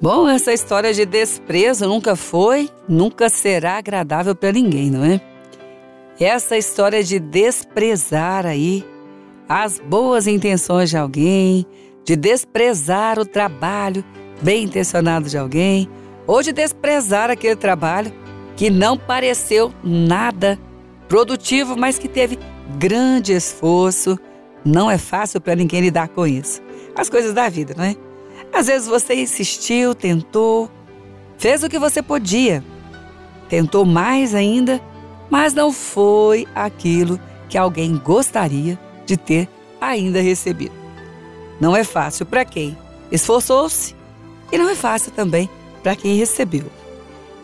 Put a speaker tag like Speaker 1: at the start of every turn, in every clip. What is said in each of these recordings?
Speaker 1: Bom, essa história de desprezo nunca foi, nunca será agradável para ninguém, não é? Essa história de desprezar aí as boas intenções de alguém, de desprezar o trabalho bem intencionado de alguém, ou de desprezar aquele trabalho que não pareceu nada produtivo, mas que teve grande esforço. Não é fácil para ninguém lidar com isso. As coisas da vida, não é? Às vezes você insistiu, tentou, fez o que você podia, tentou mais ainda, mas não foi aquilo que alguém gostaria de ter ainda recebido. Não é fácil para quem esforçou-se e não é fácil também para quem recebeu.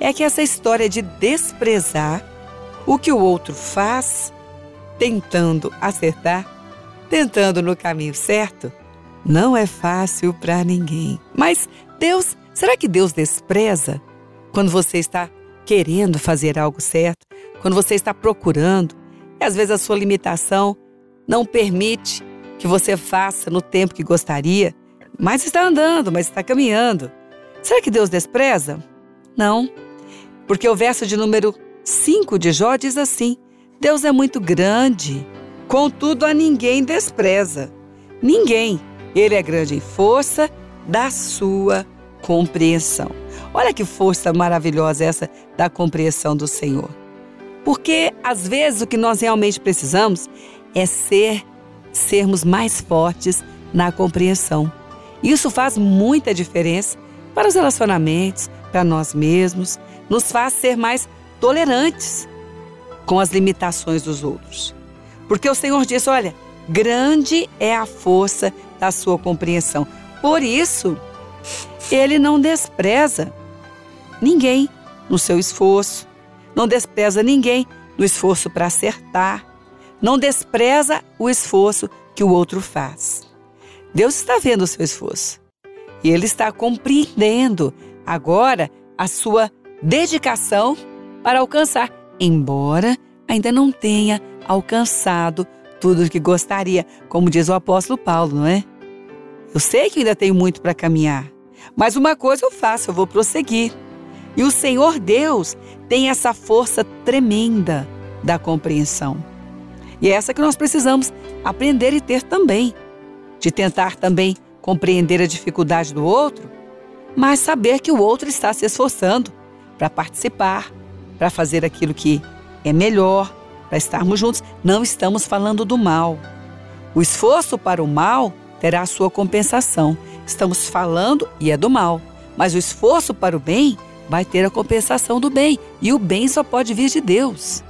Speaker 1: É que essa história de desprezar o que o outro faz, tentando acertar, tentando no caminho certo, não é fácil para ninguém. Mas Deus, será que Deus despreza quando você está querendo fazer algo certo, quando você está procurando, e às vezes a sua limitação não permite que você faça no tempo que gostaria, mas está andando, mas está caminhando. Será que Deus despreza? Não, porque o verso de número 5 de Jó diz assim: Deus é muito grande, contudo a ninguém despreza. Ninguém. Ele é grande em força da sua compreensão. Olha que força maravilhosa essa da compreensão do Senhor. Porque às vezes o que nós realmente precisamos é ser sermos mais fortes na compreensão. Isso faz muita diferença para os relacionamentos, para nós mesmos, nos faz ser mais tolerantes com as limitações dos outros. Porque o Senhor disse: olha, grande é a força da sua compreensão. Por isso, ele não despreza ninguém no seu esforço, não despreza ninguém no esforço para acertar, não despreza o esforço que o outro faz. Deus está vendo o seu esforço e ele está compreendendo agora a sua dedicação para alcançar, embora ainda não tenha alcançado tudo o que gostaria, como diz o apóstolo Paulo, não é? Eu sei que ainda tenho muito para caminhar, mas uma coisa eu faço, eu vou prosseguir. E o Senhor Deus tem essa força tremenda da compreensão. E é essa que nós precisamos aprender e ter também, de tentar também compreender a dificuldade do outro, mas saber que o outro está se esforçando para participar, para fazer aquilo que é melhor, para estarmos juntos. Não estamos falando do mal. O esforço para o mal terá a sua compensação. Estamos falando e é do mal, mas o esforço para o bem vai ter a compensação do bem, e o bem só pode vir de Deus.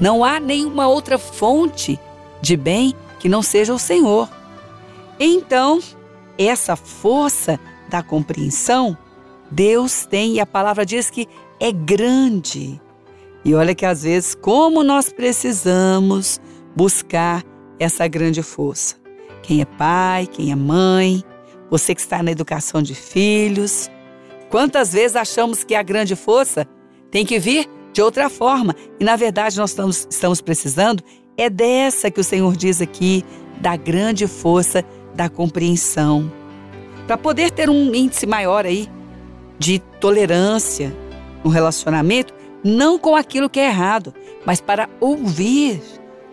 Speaker 1: Não há nenhuma outra fonte de bem que não seja o Senhor. Então, essa força da compreensão, Deus tem, e a palavra diz que é grande. E olha que às vezes, como nós precisamos buscar essa grande força quem é pai, quem é mãe, você que está na educação de filhos. Quantas vezes achamos que a grande força tem que vir de outra forma e na verdade nós estamos, estamos precisando é dessa que o Senhor diz aqui, da grande força da compreensão. Para poder ter um índice maior aí de tolerância no relacionamento, não com aquilo que é errado, mas para ouvir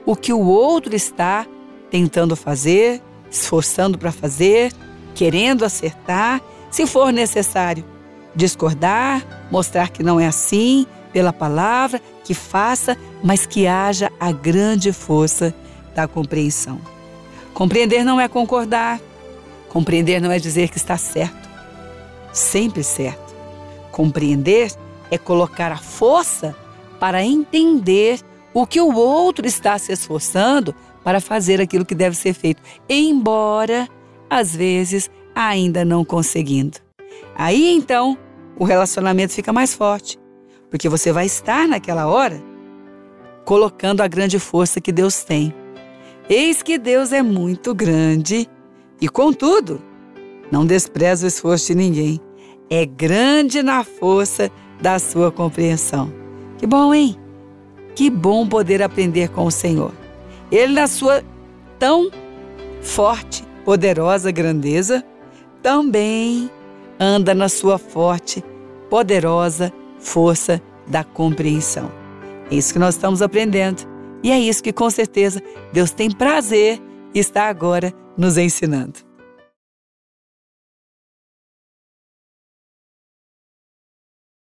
Speaker 1: o que o outro está tentando fazer, esforçando para fazer, querendo acertar, se for necessário discordar, mostrar que não é assim, pela palavra, que faça, mas que haja a grande força da compreensão. Compreender não é concordar, compreender não é dizer que está certo, sempre certo. Compreender é colocar a força para entender o que o outro está se esforçando para fazer aquilo que deve ser feito, embora às vezes ainda não conseguindo. Aí então o relacionamento fica mais forte, porque você vai estar naquela hora colocando a grande força que Deus tem. Eis que Deus é muito grande e, contudo, não despreza o esforço de ninguém. É grande na força da sua compreensão. Que bom, hein? Que bom poder aprender com o Senhor. Ele, na sua tão forte, poderosa grandeza, também anda na sua forte, poderosa força da compreensão. É isso que nós estamos aprendendo. E é isso que com certeza Deus tem prazer e está agora nos ensinando.